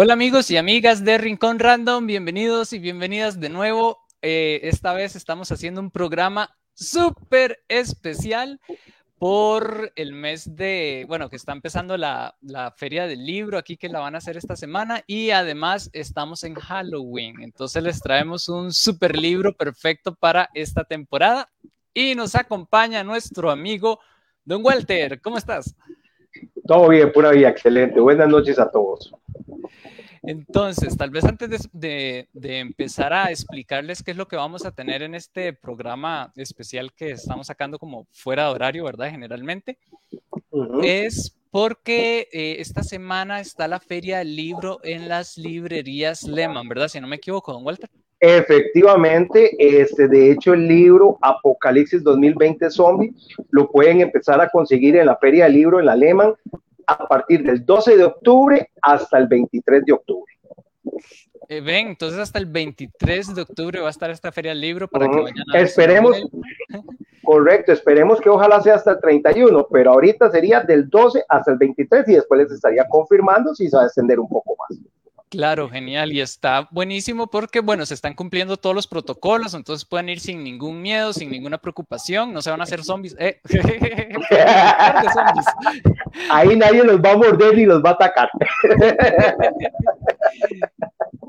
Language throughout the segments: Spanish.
Hola amigos y amigas de Rincón Random, bienvenidos y bienvenidas de nuevo. Eh, esta vez estamos haciendo un programa súper especial por el mes de, bueno, que está empezando la, la, feria del libro aquí que la van a hacer esta semana y además estamos en Halloween. Entonces les traemos un súper libro perfecto para esta temporada y nos acompaña nuestro amigo Don Walter. ¿Cómo estás? Todo bien, pura vida, excelente. Buenas noches a todos. Entonces, tal vez antes de, empezar a explicarles qué es lo que vamos a tener en este programa especial que estamos sacando como fuera de horario, ¿verdad? Generalmente, es porque eh, esta semana está la feria del libro en las librerías Lehman, ¿verdad? Si no me equivoco, don Walter. Efectivamente, este, de hecho el libro Apocalipsis 2020 Zombie lo pueden empezar a conseguir en la feria del libro en la Lehman a partir del 12 de octubre hasta el 23 de octubre. Eh, ven, entonces hasta el 23 de octubre va a estar esta feria del libro para que vayan a Esperemos, correcto, esperemos que ojalá sea hasta el 31, pero ahorita sería del 12 hasta el 23 y después les estaría confirmando si se va a extender un poco más. Claro, genial. Y está buenísimo porque, bueno, se están cumpliendo todos los protocolos, entonces pueden ir sin ningún miedo, sin ninguna preocupación, no se van a hacer zombies. Eh. Ahí nadie los va a morder ni los va a atacar.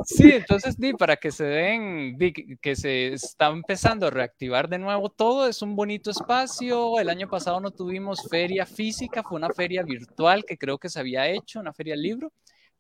Sí, entonces, para que se den, que se está empezando a reactivar de nuevo todo, es un bonito espacio. El año pasado no tuvimos feria física, fue una feria virtual que creo que se había hecho, una feria libro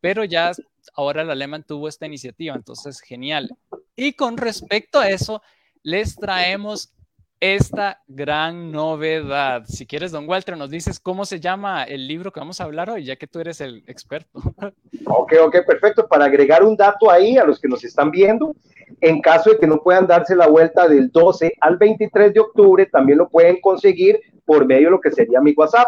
pero ya ahora el alemán tuvo esta iniciativa, entonces genial. Y con respecto a eso, les traemos esta gran novedad. Si quieres, don Walter, nos dices cómo se llama el libro que vamos a hablar hoy, ya que tú eres el experto. Ok, ok, perfecto. Para agregar un dato ahí a los que nos están viendo, en caso de que no puedan darse la vuelta del 12 al 23 de octubre, también lo pueden conseguir por medio de lo que sería mi WhatsApp.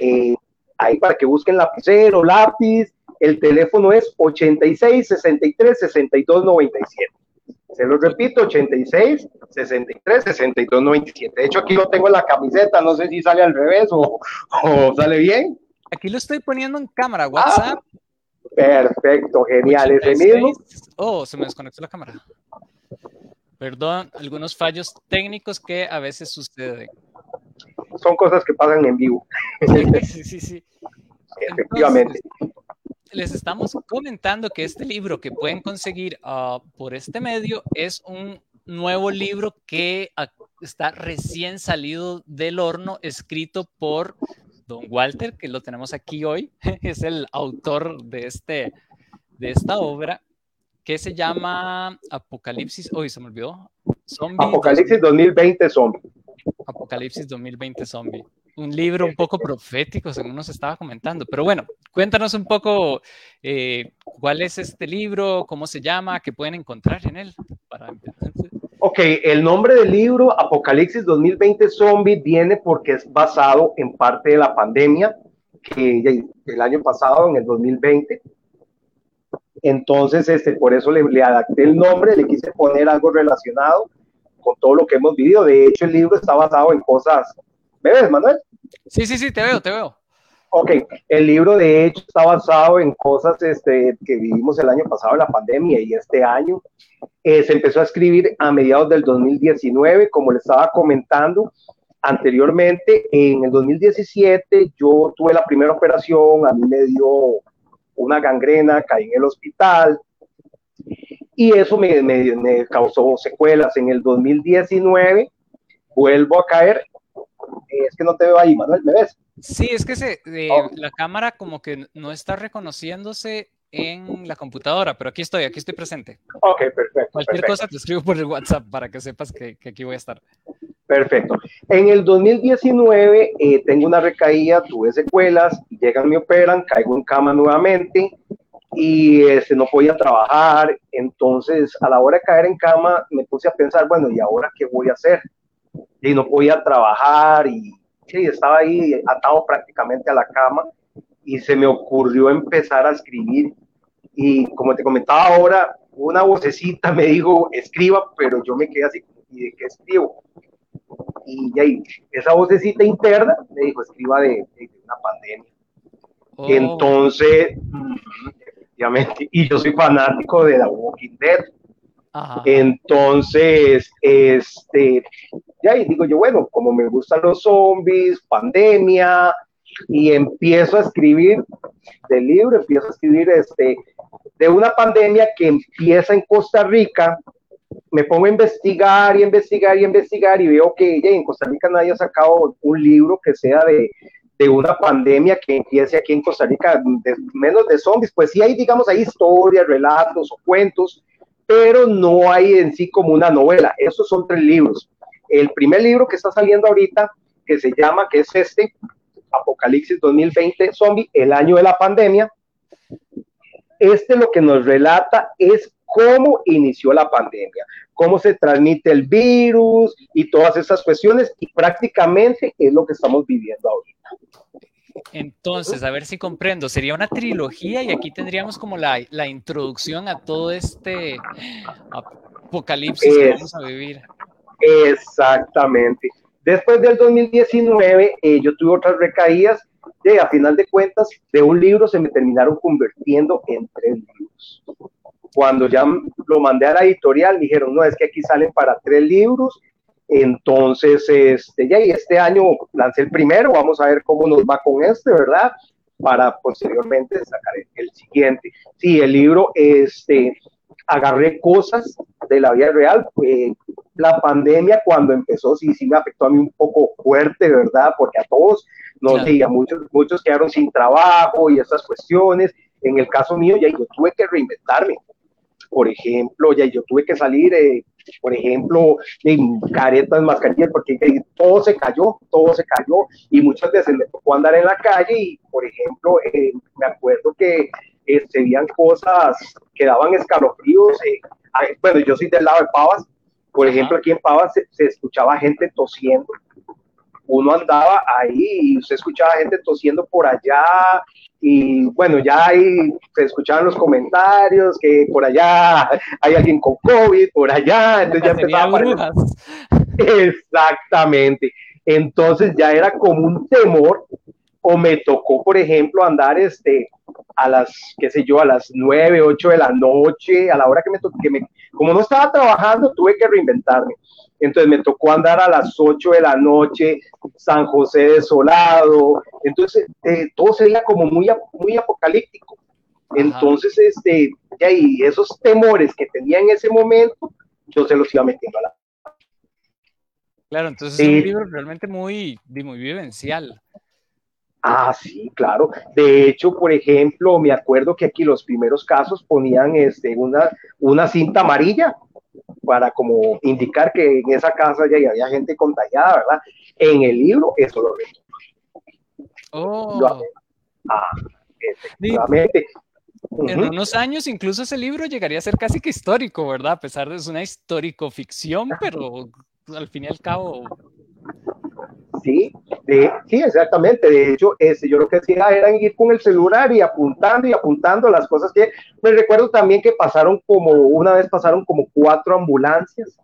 Eh, ahí para que busquen lapicero, lápiz, el teléfono es 86 63 62 97. Se lo repito, 86 63 62 97. De hecho, aquí lo tengo en la camiseta, no sé si sale al revés o, sale bien. Aquí lo estoy poniendo en cámara, WhatsApp. Ah, perfecto, genial. Ese mismo. Oh, se me desconectó la cámara. Perdón, algunos fallos técnicos que a veces suceden. Son cosas que pasan en vivo. Sí, sí, sí. Efectivamente les estamos comentando que este libro que pueden conseguir ah, por este medio es un nuevo libro que está recién salido del horno, escrito por Don Walter, que lo tenemos aquí hoy. es el autor de, este, de esta obra que se llama Apocalipsis. Hoy se me olvidó. Apocalipsis 2020 Zombie. Apocalipsis 2020 Zombie un libro un poco profético, según nos estaba comentando. Pero bueno, cuéntanos un poco eh, cuál es este libro, cómo se llama, qué pueden encontrar en él. Para ok, el nombre del libro, Apocalipsis 2020 Zombie, viene porque es basado en parte de la pandemia que el año pasado, en el 2020. Entonces, este, por eso le, le adapté el nombre, le quise poner algo relacionado con todo lo que hemos vivido. De hecho, el libro está basado en cosas ¿Me ves, Manuel? Sí, sí, sí, te veo, te veo. Ok, el libro de hecho está basado en cosas este, que vivimos el año pasado, la pandemia, y este año eh, se empezó a escribir a mediados del 2019, como le estaba comentando anteriormente, en el 2017 yo tuve la primera operación, a mí me dio una gangrena, caí en el hospital, y eso me, me, me causó secuelas. En el 2019 vuelvo a caer es que no te veo ahí, Manuel, ¿me ves? Sí, es que se, eh, la cámara como que no está reconociéndose en la computadora, pero aquí estoy, aquí estoy presente. Ok, perfecto. Cualquier cosa te escribo por el WhatsApp para que sepas que, aquí voy a estar. Perfecto. En el 2019 eh, tengo una recaída, tuve secuelas, llegan, me operan, caigo en cama nuevamente y este, no podía trabajar. Entonces, a la hora de caer en cama, me puse a pensar, bueno, ¿y ahora qué voy a hacer? Y no podía trabajar y sí, estaba ahí atado prácticamente a la cama y se me ocurrió empezar a escribir y como te comentaba ahora, una vocecita me dijo, escriba, pero yo me quedé así, ¿y de qué escribo? Y ahí, esa vocecita interna me dijo, escriba de, una pandemia. Oh. Entonces, definitivamente. Y yo soy fanático de The Walking Dead. Entonces, este, ya y digo yo, bueno, como me gustan los zombies, pandemia, y empiezo a escribir del libro, empiezo a escribir este, de una pandemia que empieza en Costa Rica, me pongo a investigar y investigar y investigar y veo que en Costa Rica nadie ha sacado un libro que sea de, de una pandemia que empiece aquí en Costa Rica, menos de zombies, pues sí hay, digamos, hay historias, relatos o cuentos, pero no hay en sí como una novela. Esos son tres libros. El primer libro que está saliendo ahorita, que se llama, que es este, Apocalipsis 2020 Zombie, el año de la pandemia. Este lo que nos relata es cómo inició la pandemia, cómo se transmite el virus y todas esas cuestiones y prácticamente es lo que estamos viviendo ahorita. Entonces, a ver si comprendo, sería una trilogía y aquí tendríamos como la, la introducción a todo este apocalipsis que vamos a vivir. Exactamente. Después del 2019, eh, yo tuve otras recaídas y a final de cuentas, de un libro se me terminaron convirtiendo en tres libros. Cuando ya lo mandé a la editorial, dijeron, no, es que aquí salen para tres libros. Entonces, este, ya, y este año lancé el primero, vamos a ver cómo nos va con este, ¿verdad? Para posteriormente sacar el, siguiente. Sí, el libro, este, agarré cosas de la vida real. Eh, la pandemia cuando empezó, sí, sí me afectó a mí un poco fuerte, ¿verdad? Porque a todos nos diga, muchos, muchos quedaron sin trabajo y esas cuestiones. En el caso mío, ya yo tuve que reinventarme por ejemplo, ya yo tuve que salir, eh, por ejemplo, en caretas, mascarillas, porque todo se cayó, todo se cayó y muchas veces me tocó andar en la calle y, por ejemplo, eh, me acuerdo que eh, se veían cosas que daban escalofríos. bueno, yo soy del lado de Pavas, por ejemplo, aquí en Pavas se escuchaba gente tosiendo uno andaba ahí y se escuchaba gente tosiendo por allá y bueno, ya ahí se escuchaban los comentarios que por allá hay alguien con COVID, por allá, entonces ya empezaba Exactamente. Entonces ya era como un temor o me tocó, por ejemplo, andar este a las, qué sé yo, a las 9, 8 de la noche, a la hora que me que me, como no estaba trabajando, tuve que reinventarme. Entonces me tocó andar a las 8 de la noche, San José desolado. Entonces eh, todo sería como muy, muy apocalíptico. Entonces, este, y esos temores que tenía en ese momento, yo se los iba metiendo a la. Claro, entonces es un libro realmente muy, muy vivencial. Ah, sí, claro. De hecho, por ejemplo, me acuerdo que aquí los primeros casos ponían este, una, una cinta amarilla para como indicar que en esa casa ya había gente contagiada, ¿verdad? En el libro eso lo veo. Oh. ah, efectivamente. En unos años incluso ese libro llegaría a ser casi que histórico, ¿verdad? A pesar de que es una histórico ficción, pero al fin y al cabo Sí, sí, exactamente. De hecho, ese, yo lo que hacía era ir con el celular y apuntando y apuntando las cosas que me recuerdo también que pasaron como, una vez pasaron como cuatro ambulancias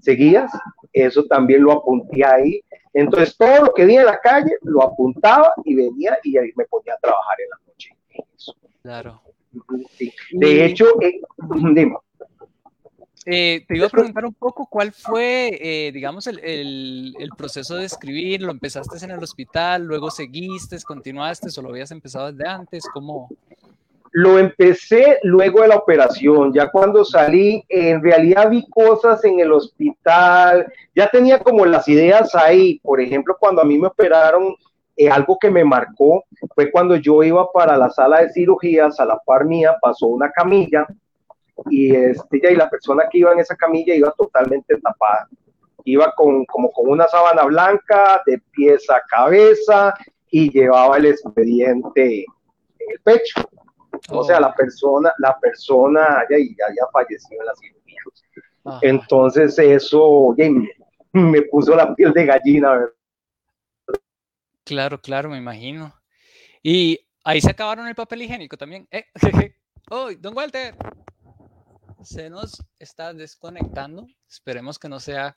seguidas, eso también lo apunté ahí. Entonces, todo lo que vi en la calle lo apuntaba y venía y ahí me ponía a trabajar en la noche. Claro. De hecho, eh, dime. Eh, te iba a preguntar un poco cuál fue, eh, digamos, el, proceso de escribir. ¿Lo empezaste en el hospital, luego seguiste, continuaste o lo habías empezado desde antes? ¿Cómo? Lo empecé luego de la operación. Ya cuando salí, en realidad vi cosas en el hospital. Ya tenía como las ideas ahí. Por ejemplo, cuando a mí me operaron, eh, algo que me marcó fue cuando yo iba para la sala de cirugías, a la par mía pasó una camilla y, este, ya, y la persona que iba en esa camilla iba totalmente tapada. Iba con, como con una sábana blanca, de pies a cabeza, y llevaba el expediente en el pecho. O sea, la oh. persona, la persona ya, ya, ya falleció en la cirugía. Entonces eso me, puso la piel de gallina. Claro, claro, me imagino. Y ahí se acabaron el papel higiénico también. ¿Eh? ¡Oh, don Walter! Se nos está desconectando. Esperemos que no sea.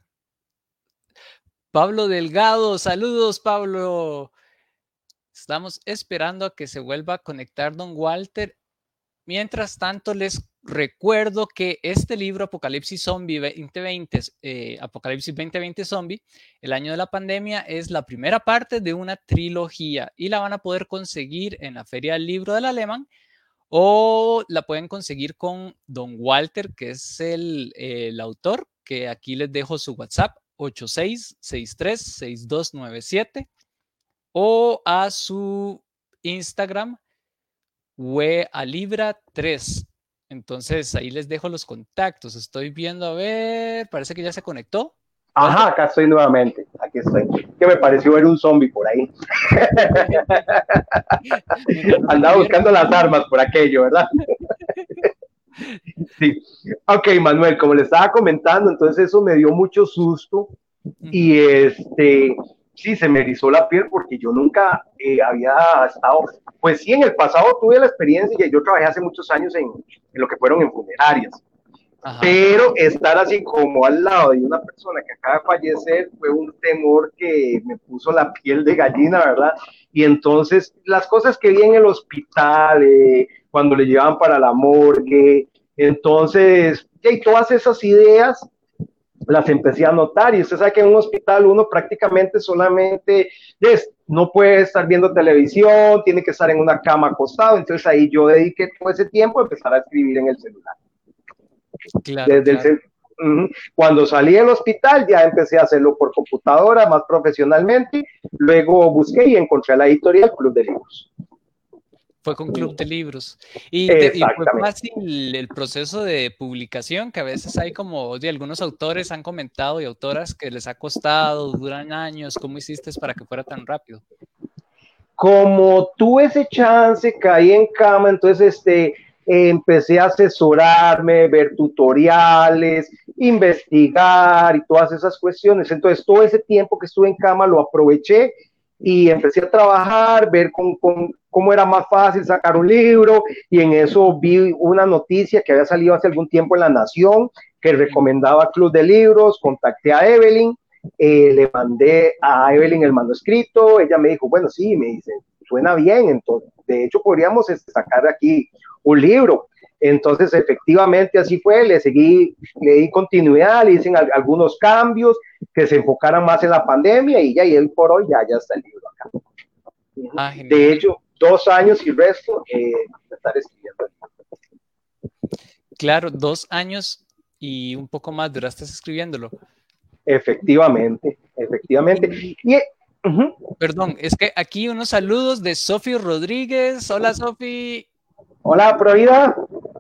Pablo Delgado, saludos Pablo. Estamos esperando a que se vuelva a conectar don Walter Mientras tanto, les recuerdo que este libro, Apocalipsis Zombie 2020, eh, Apocalipsis 2020 Zombie, el año de la pandemia, es la primera parte de una trilogía y la van a poder conseguir en la Feria del Libro del Alemán o la pueden conseguir con Don Walter, que es el, el autor, que aquí les dejo su WhatsApp, 86636297, o a su Instagram, we a Libra 3. Entonces ahí les dejo los contactos. Estoy viendo, a ver, parece que ya se conectó. Ajá, acá estoy nuevamente. Aquí estoy. Que me pareció ver un zombie por ahí. Andaba buscando las armas por aquello, ¿verdad? sí. Ok, Manuel, como le estaba comentando, entonces eso me dio mucho susto. Y este, sí, se me erizó la piel porque yo nunca eh, había estado, pues sí, en el pasado tuve la experiencia, y yo trabajé hace muchos años en, en lo que fueron en funerarias, pero estar así como al lado de una persona que acaba de fallecer fue un temor que me puso la piel de gallina, ¿verdad? Y entonces las cosas que vi en el hospital, eh, cuando le llevaban para la morgue, entonces, y todas esas ideas las empecé a notar y usted sabe que en un hospital uno prácticamente solamente es, no puede estar viendo televisión, tiene que estar en una cama acostado, entonces ahí yo dediqué todo ese tiempo a empezar a escribir en el celular. Desde cuando salí del hospital ya empecé a hacerlo por computadora más profesionalmente, luego busqué y encontré la editorial Club de Libros. Fue con Club de Libros. Y, fue fácil el proceso de publicación, que a veces hay como de algunos autores han comentado y autoras que les ha costado, duran años. ¿Cómo hiciste para que fuera tan rápido? Como tuve ese chance, caí en cama, entonces este, empecé a asesorarme, ver tutoriales, investigar y todas esas cuestiones. Entonces todo ese tiempo que estuve en cama lo aproveché y empecé a trabajar, ver con, cómo era más fácil sacar un libro. Y en eso vi una noticia que había salido hace algún tiempo en La Nación que recomendaba Club de Libros, contacté a Evelyn, eh, le mandé a Evelyn el manuscrito, ella me dijo, bueno, sí, me dice, suena bien, entonces, de hecho podríamos sacar aquí un libro. Entonces, efectivamente, así fue, le seguí, le di continuidad, le hice algunos cambios que se enfocaran más en la pandemia y ya, y él por hoy ya, ya está el libro acá. Ah, de hecho, dos años y resto eh, de estar escribiendo. Claro, dos años y un poco más duraste escribiéndolo. Efectivamente, efectivamente. Y, Perdón, es que aquí unos saludos de Sofi Rodríguez. Hola, Sofi. Hola, Provida.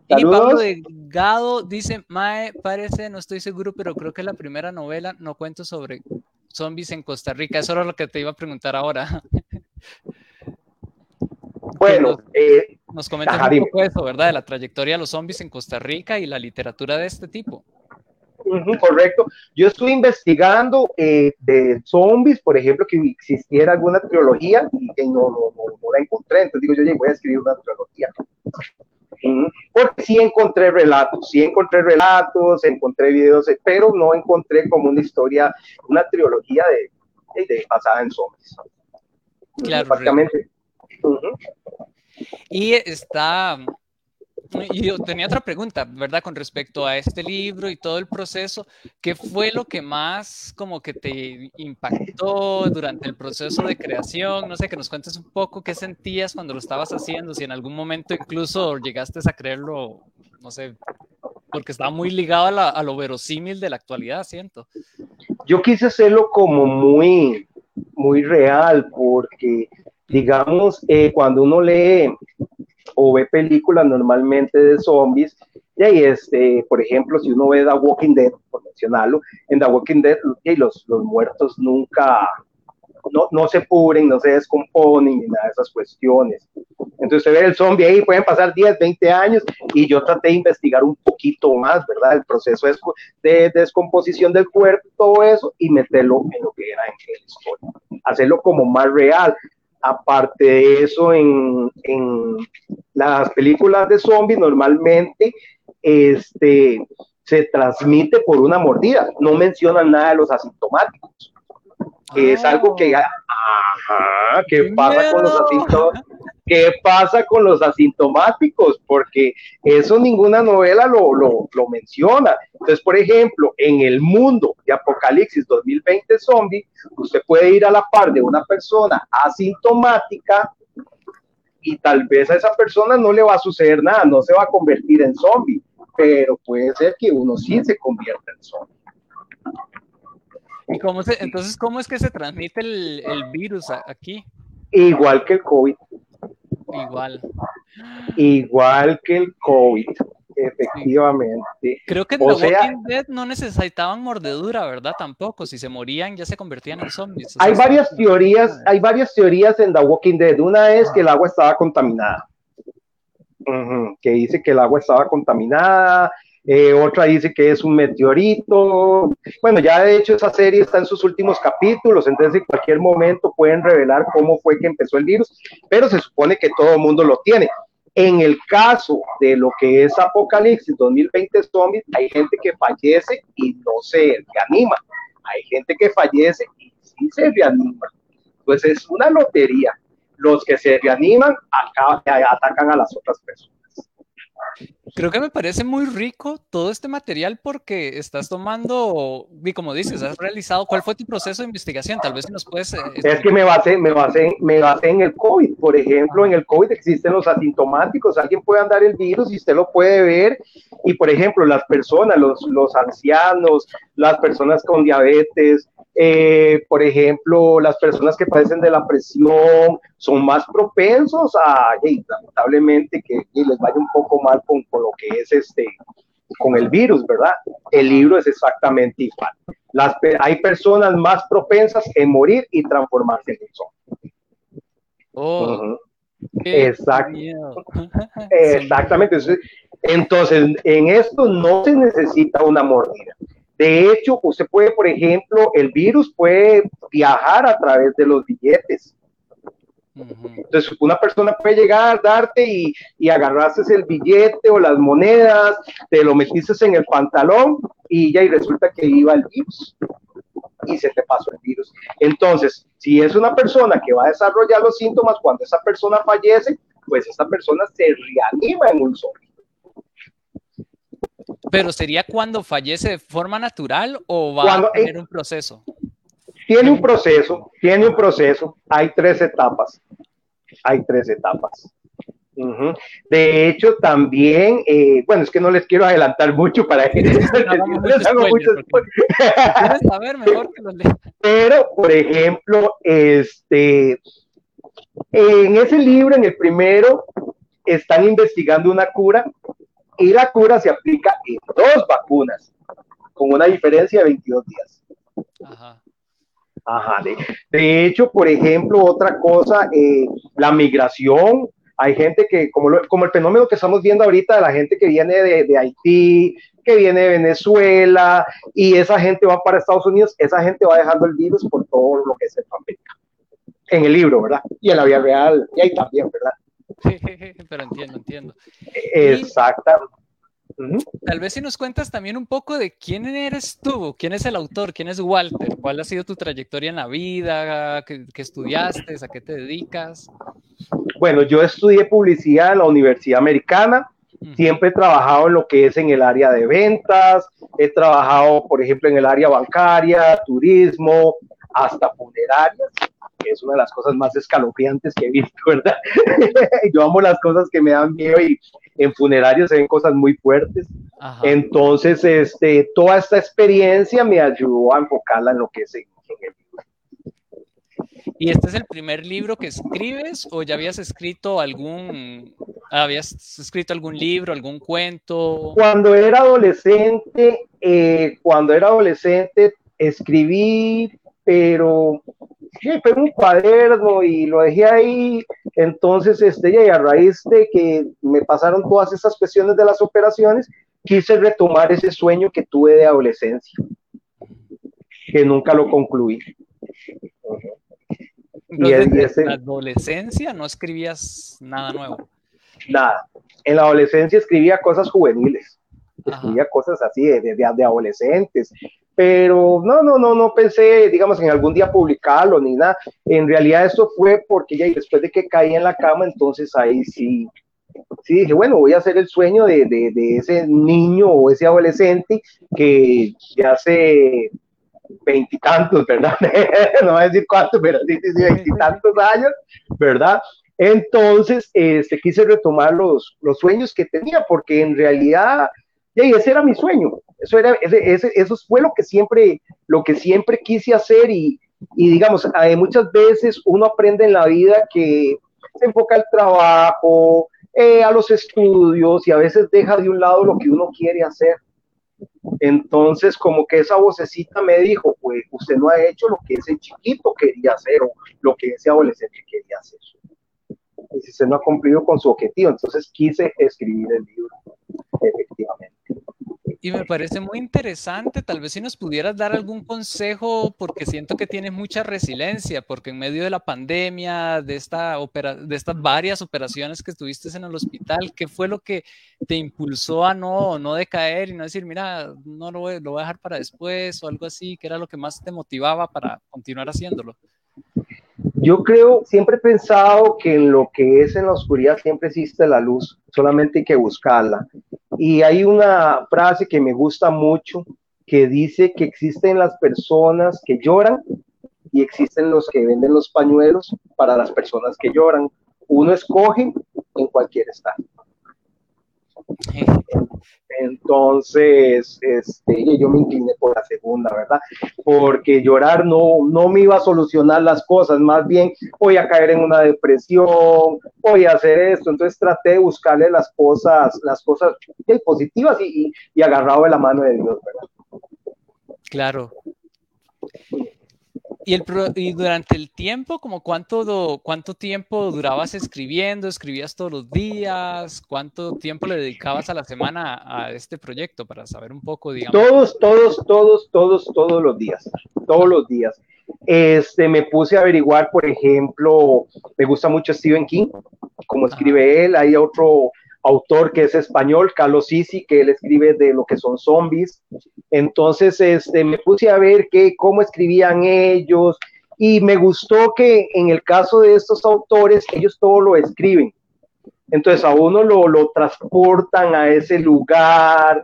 Y Pablo Delgado dice, Mae, parece, no estoy seguro, pero creo que es la primera novela, no cuento sobre zombies en Costa Rica. Eso era lo que te iba a preguntar ahora. Bueno, nos, eh, nos comentas un poco eso, ¿verdad? De la trayectoria de los zombies en Costa Rica y la literatura de este tipo. Correcto. Yo estuve investigando eh, de zombies, por ejemplo, que existiera alguna trilogía y no, no, no, la encontré. Entonces digo, yo voy a escribir una trilogía. Porque sí encontré relatos, sí encontré relatos, encontré videos, pero no encontré como una historia, una trilogía de, de basada en zombies. Claro. Prácticamente. Y está, y yo tenía otra pregunta, ¿verdad? Con respecto a este libro y todo el proceso, ¿qué fue lo que más como que te impactó durante el proceso de creación? No sé, que nos cuentes un poco qué sentías cuando lo estabas haciendo, si en algún momento incluso llegaste a creerlo, no sé, porque estaba muy ligado a, a lo verosímil de la actualidad, siento. Yo quise hacerlo como muy, muy real, porque digamos, eh, cuando uno lee o ve películas normalmente de zombies, y ahí este, por ejemplo, si uno ve The Walking Dead, por mencionarlo, en The Walking Dead los, los muertos nunca, no, no se pudren, no se descomponen, ni nada de esas cuestiones. Entonces, ve el zombie ahí, pueden pasar 10, 20 años, y yo traté de investigar un poquito más, ¿verdad? El proceso de, descomposición del cuerpo, todo eso, y meterlo en lo que era en la historia. Hacerlo como más real. Aparte de eso, en, las películas de zombies normalmente este, se transmite por una mordida, no mencionan nada de los asintomáticos. Es algo que, ah. ajá, que pasa con los asintomáticos. ¿Qué pasa con los asintomáticos? Porque eso ninguna novela lo, lo, lo, menciona. Entonces, por ejemplo, en el mundo de Apocalipsis 2020 zombie, usted puede ir a la par de una persona asintomática y tal vez a esa persona no le va a suceder nada, no se va a convertir en zombie, pero puede ser que uno sí se convierta en zombie. ¿Y cómo se, entonces, cómo es que se transmite el, el virus aquí? Igual que el COVID. Igual. Igual que el COVID, efectivamente. Creo que en The Walking Dead no necesitaban mordedura, ¿verdad? Tampoco. Si se morían, ya se convertían en zombies. hay varias teorías, hay varias teorías en The Walking Dead. Una es que el agua estaba contaminada. que dice que el agua estaba contaminada, eh, otra dice que es un meteorito. Bueno, ya de hecho esa serie está en sus últimos capítulos, entonces en cualquier momento pueden revelar cómo fue que empezó el virus, pero se supone que todo el mundo lo tiene. En el caso de lo que es Apocalipsis 2020 Zombies, hay gente que fallece y no se reanima. Hay gente que fallece y sí se reanima. Pues es una lotería. Los que se reaniman atacan a las otras personas. Creo que me parece muy rico todo este material porque estás tomando, y como dices, has realizado, ¿cuál fue tu proceso de investigación? Tal vez nos puedes... Eh, es que me basé, me, basé, me basé en el COVID, por ejemplo, en el COVID existen los asintomáticos, alguien puede andar el virus y usted lo puede ver, y por ejemplo, las personas, los, los ancianos, las personas con diabetes, eh, por ejemplo, las personas que padecen de la presión son más propensos a, lamentablemente, que les vaya un poco mal con, con, lo que es este, con el virus, ¿verdad? El libro es exactamente igual. Las, hay personas más propensas en morir y transformarse en un Oh, Exactamente. Entonces, en esto no se necesita una mordida. De hecho, usted puede, por ejemplo, el virus puede viajar a través de los billetes. Entonces, una persona puede llegar, darte y, y agarraste el billete o las monedas, te lo metiste en el pantalón y ya y resulta que iba el virus y se te pasó el virus. Entonces, si es una persona que va a desarrollar los síntomas cuando esa persona fallece, pues esa persona se reanima en un zombie. Pero sería cuando fallece de forma natural o va a tener un proceso? Tiene un proceso, tiene un proceso. Hay tres etapas. Hay tres etapas. De hecho, también, eh, bueno, es que no les quiero adelantar mucho para que Pero, por ejemplo, este, en ese libro, en el primero, están investigando una cura y la cura se aplica en dos vacunas, con una diferencia de 22 días. Ajá. Ajá. De, hecho, por ejemplo, otra cosa, eh, la migración. Hay gente que, como, como el fenómeno que estamos viendo ahorita de la gente que viene de, de Haití, que viene de Venezuela, y esa gente va para Estados Unidos, esa gente va dejando el virus por todo lo que es Centroamérica. En el libro, ¿verdad? Y en la vida real, y ahí también, ¿verdad? Pero entiendo, entiendo. Exacto. Tal vez si nos cuentas también un poco de quién eres tú, quién es el autor, quién es Walter, cuál ha sido tu trayectoria en la vida, qué, estudiaste, a qué te dedicas. Bueno, yo estudié publicidad en la Universidad Americana, siempre he trabajado en lo que es en el área de ventas, he trabajado, por ejemplo, en el área bancaria, turismo, hasta funerarias es una de las cosas más escalofriantes que he visto, ¿verdad? Yo amo las cosas que me dan miedo y en funerarios se ven cosas muy fuertes. Entonces, este, toda esta experiencia me ayudó a enfocarla en lo que es en, el libro. ¿Y este es el primer libro que escribes o ya habías escrito algún, habías escrito algún libro, algún cuento? Cuando era adolescente, eh, cuando era adolescente, escribí, pero fue un cuaderno y lo dejé ahí. Entonces, este, y a raíz de que me pasaron todas esas cuestiones de las operaciones, quise retomar ese sueño que tuve de adolescencia, que nunca lo concluí. y en la adolescencia no escribías nada nuevo. Nada. En la adolescencia escribía cosas juveniles. Escribía cosas así de, de, de adolescentes, pero no, no, no, no pensé, digamos, en algún día publicarlo ni nada. En realidad esto fue porque ya después de que caí en la cama, entonces ahí sí, sí dije, bueno, voy a hacer el sueño de, de, de ese niño o ese adolescente que ya hace veintitantos, ¿verdad? no voy a decir cuántos, pero sí, sí, veintitantos años, ¿verdad? Entonces, este, quise retomar los, los sueños que tenía, porque en realidad, y ese era mi sueño, eso, era, ese, eso fue lo que siempre, lo que siempre quise hacer y, y digamos, eh, muchas veces uno aprende en la vida que se enfoca al trabajo, eh, a los estudios y a veces deja de un lado lo que uno quiere hacer. Entonces, como que esa vocecita me dijo, pues usted no ha hecho lo que ese chiquito quería hacer o lo que ese adolescente quería hacer. Y si usted no ha cumplido con su objetivo, entonces quise escribir el libro, efectivamente. Y me parece muy interesante, tal vez si nos pudieras dar algún consejo, porque siento que tienes mucha resiliencia, porque en medio de la pandemia, de, estas varias operaciones que estuviste en el hospital, ¿qué fue lo que te impulsó a no, no decaer y no decir, mira, no lo voy, lo voy a dejar para después o algo así? ¿Qué era lo que más te motivaba para continuar haciéndolo? Yo creo, siempre he pensado que en lo que es en la oscuridad siempre existe la luz, solamente hay que buscarla. Y hay una frase que me gusta mucho que dice que existen las personas que lloran y existen los que venden los pañuelos para las personas que lloran. Uno escoge en cualquier estado. Entonces, este, yo me incliné por la segunda, ¿verdad? Porque llorar no, no me iba a solucionar las cosas, más bien voy a caer en una depresión, voy a hacer esto. Entonces traté de buscarle las cosas, las cosas positivas y, y, y agarrado de la mano de Dios, ¿verdad? Claro. ¿Y, el, y durante el tiempo, como cuánto, cuánto tiempo durabas escribiendo? ¿Escribías todos los días? ¿Cuánto tiempo le dedicabas a la semana a este proyecto para saber un poco, digamos? Todos, todos, todos, todos, todos los días, todos los días. Este, me puse a averiguar, por ejemplo, me gusta mucho Stephen King, como escribe él, hay otro autor que es español, Carlos Sisi, que él escribe de lo que son zombies. Entonces, este, me puse a ver que, cómo escribían ellos y me gustó que en el caso de estos autores, ellos todo lo escriben. Entonces a uno lo, lo transportan a ese lugar,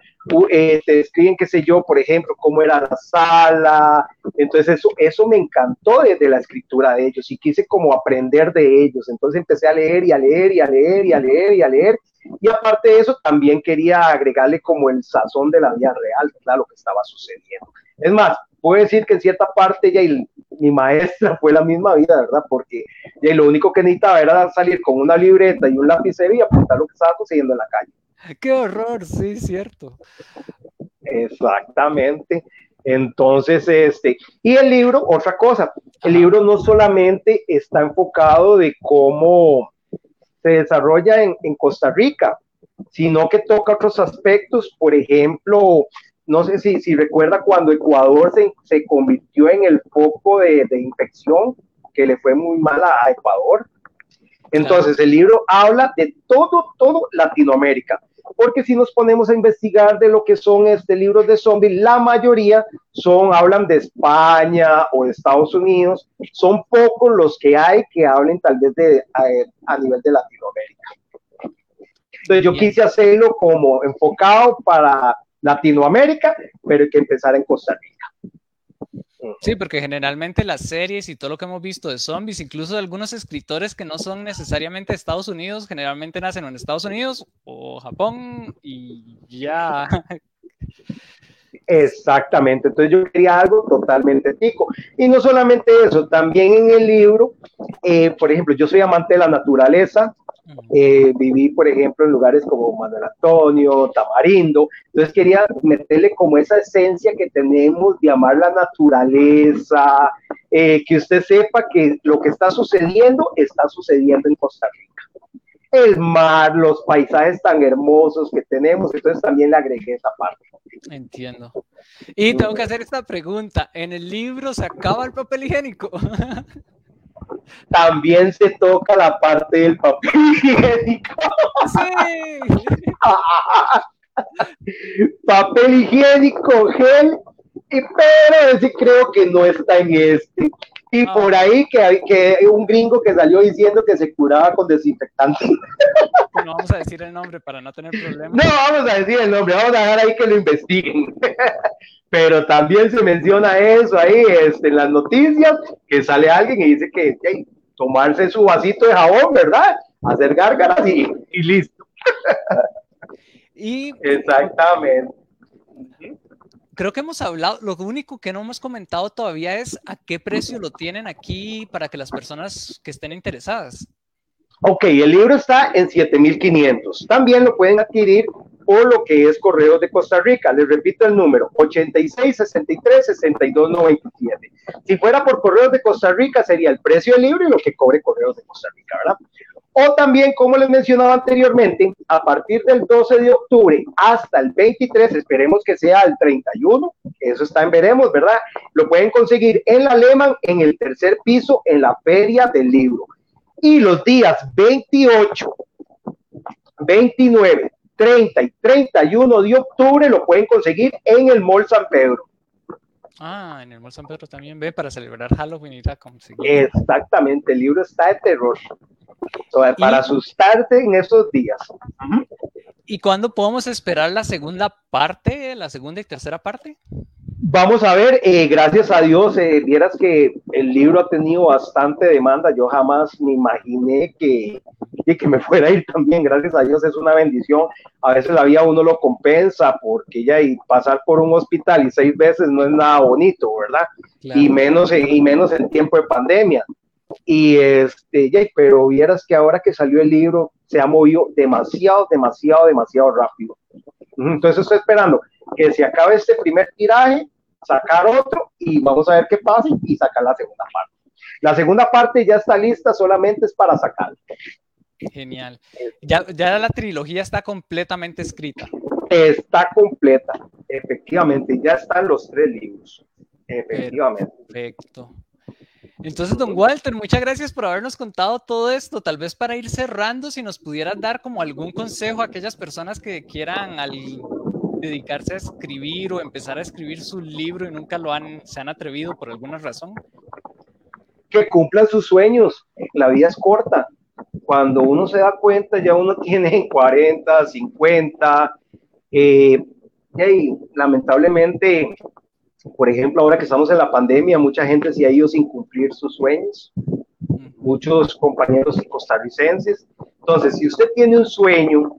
eh, te describen, qué sé yo, por ejemplo, cómo era la sala. Entonces eso, eso me encantó desde la escritura de ellos y quise como aprender de ellos. Entonces empecé a leer y a leer y a leer y a leer y a leer. Y aparte de eso, también quería agregarle como el sazón de la vida real, claro, lo que estaba sucediendo. Es más, puedo decir que en cierta parte ya mi maestra fue la misma vida, ¿verdad? Porque ya lo único que necesitaba era salir con una libreta y un lápiz y apuntar lo que estaba sucediendo en la calle. ¡Qué horror! Sí, cierto. Exactamente. Entonces, este, y el libro, otra cosa, el libro no solamente está enfocado de cómo se desarrolla en, en Costa Rica, sino que toca otros aspectos, por ejemplo, no sé si, si recuerda cuando Ecuador se, se convirtió en el foco de, de, infección, que le fue muy mal a, Ecuador. Entonces, el libro habla de todo, todo Latinoamérica, porque si nos ponemos a investigar de lo que son este libros de zombies, la mayoría son, hablan de España o de Estados Unidos, son pocos los que hay que hablen tal vez de, a, a nivel de Latinoamérica. Entonces, yo quise hacerlo como enfocado para Latinoamérica, pero hay que empezar en Costa Rica. Sí, porque generalmente las series y todo lo que hemos visto de zombies, incluso de algunos escritores que no son necesariamente de Estados Unidos, generalmente nacen en Estados Unidos o Japón y ya. Exactamente, entonces yo quería algo totalmente tico. Y no solamente eso, también en el libro, eh, por ejemplo, yo soy amante de la naturaleza, eh, viví, por ejemplo, en lugares como Manuel Antonio, Tamarindo. Entonces quería meterle como esa esencia que tenemos de amar la naturaleza, eh, que usted sepa que lo que está sucediendo está sucediendo en Costa Rica. El mar, los paisajes tan hermosos que tenemos, entonces también le agregué esa parte. Entiendo. Y tengo que hacer esta pregunta. ¿En el libro se acaba el papel higiénico? también se toca la parte del papel higiénico. Sí. papel higiénico, gel y, pero sí creo que no está en este. Y ah. por ahí que hay que un gringo que salió diciendo que se curaba con desinfectante. No vamos a decir el nombre para no tener problemas. No vamos a decir el nombre, vamos a dejar ahí que lo investiguen. Pero también se menciona eso ahí este, en las noticias, que sale alguien y dice que tomarse su vasito de jabón, ¿verdad? Hacer gárgaras y, y listo. Y Exactamente creo que hemos hablado, lo único que no hemos comentado todavía es a qué precio lo tienen aquí para que las personas que estén interesadas. Ok, el libro está en 7500. También lo pueden adquirir por lo que es Correos de Costa Rica. Les repito el número, 8663-6297. Si fuera por Correos de Costa Rica, sería el precio del libro y lo que cobre Correos de Costa Rica, ¿verdad? O también, como les mencionaba anteriormente, a partir del 12 de octubre hasta el 23, esperemos que sea el 31, eso está en veremos, ¿verdad? Lo pueden conseguir en la Alemán, en el tercer piso, en la Feria del Libro. Y los días 28, 29, 30 y 31 de octubre lo pueden conseguir en el Mall San Pedro. Ah, en el Mall San Pedro también ve para celebrar Halloween y a conseguir. Exactamente, el libro está de terror para asustarte en esos días. ¿Y cuándo podemos esperar la segunda parte, la segunda y tercera parte? Vamos a ver, eh, gracias a Dios, eh, vieras que el libro ha tenido bastante demanda. Yo jamás me imaginé que, que me fuera a ir también. Gracias a Dios es una bendición. A veces la vida uno lo compensa porque ya y pasar por un hospital y seis veces no es nada bonito, ¿verdad? Y menos y menos en tiempo de pandemia. Y este, pero vieras que ahora que salió el libro se ha movido demasiado, demasiado, demasiado rápido. Entonces estoy esperando que se acabe este primer tiraje, sacar otro y vamos a ver qué pasa y sacar la segunda parte. La segunda parte ya está lista, solamente es para sacar. Genial. Ya, ya la trilogía está completamente escrita. Está completa, efectivamente, ya están los tres libros. Efectivamente. Perfecto. Entonces, don Walter, muchas gracias por habernos contado todo esto. Tal vez para ir cerrando, si nos pudieras dar como algún consejo a aquellas personas que quieran dedicarse a escribir o empezar a escribir su libro y nunca lo han, se han atrevido por alguna razón. Que cumplan sus sueños. La vida es corta. Cuando uno se da cuenta, ya uno tiene 40, 50. Eh, y lamentablemente por ejemplo, ahora que estamos en la pandemia, mucha gente se ha ido sin cumplir sus sueños, muchos compañeros costarricenses. Entonces, si usted tiene un sueño,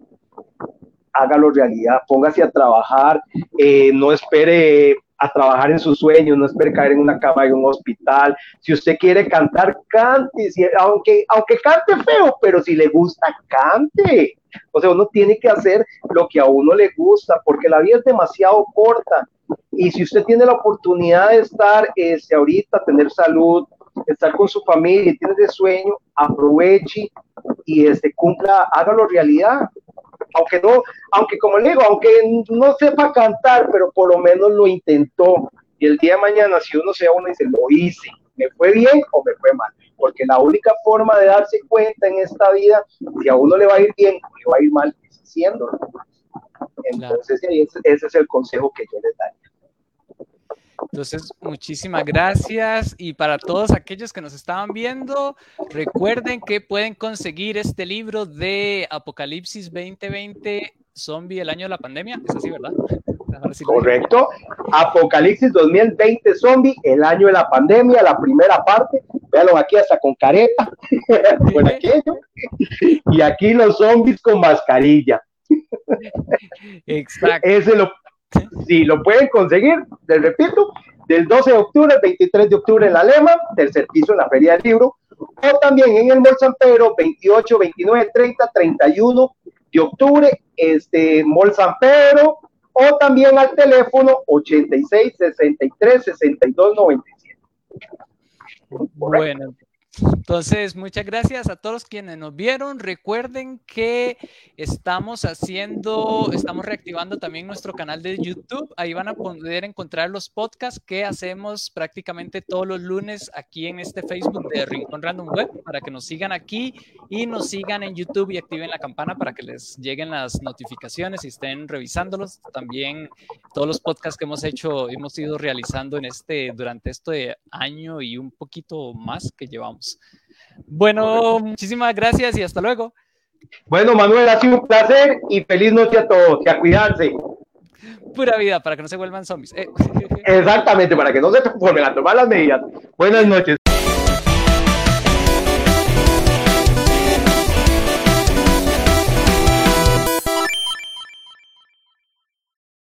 hágalo realidad, póngase a trabajar, eh, no espere a trabajar en sus sueños, no espere caer en una cama de un hospital. Si usted quiere cantar, cante, aunque, aunque cante feo, pero si le gusta, cante. O sea, uno tiene que hacer lo que a uno le gusta, porque la vida es demasiado corta y si usted tiene la oportunidad de estar este, ahorita, tener salud, estar con su familia tiene de sueño, aproveche y este, cumpla, hágalo realidad. Aunque no, aunque como le digo, aunque no sepa cantar, pero por lo menos lo intentó. Y el día de mañana, si uno se uno y dice, lo hice, ¿me fue bien o me fue mal? Porque la única forma de darse cuenta en esta vida, si a uno le va a ir bien o le va a ir mal, es haciéndolo. Entonces, ese es el consejo que yo les daría. Entonces, muchísimas gracias. Y para todos aquellos que nos estaban viendo, recuerden que pueden conseguir este libro de Apocalipsis 2020, Zombie, el año de la pandemia. Es así, ¿verdad? Correcto. Apocalipsis 2020, Zombie, el año de la pandemia, la primera parte. Véanlo aquí hasta con careta. y aquí los zombies con mascarilla. Exacto. Ese lo, si lo pueden conseguir, les repito, del 12 de octubre al 23 de octubre en la Lema, tercer piso en la Feria del Libro, o también en el Mall San Pedro, 28, 29, 30, 31 de octubre, este Mall San Pedro, o también al teléfono 86 63 62 97. Bueno, Entonces, muchas gracias a todos quienes nos vieron. Recuerden que estamos haciendo, estamos reactivando también nuestro canal de YouTube. Ahí van a poder encontrar los podcasts que hacemos prácticamente todos los lunes aquí en este Facebook de Rincón Random Web para que nos sigan aquí y nos sigan en YouTube y activen la campana para que les lleguen las notificaciones y estén revisándolos. También todos los podcasts que hemos hecho, hemos ido realizando en este, durante este año y un poquito más que llevamos. Bueno, muchísimas gracias y hasta luego. Bueno, Manuel, ha sido un placer y feliz noche a todos. Que a cuidarse. Pura vida, para que no se vuelvan zombies. Eh. Exactamente, para que no se transformen a tomar las medidas. Buenas noches.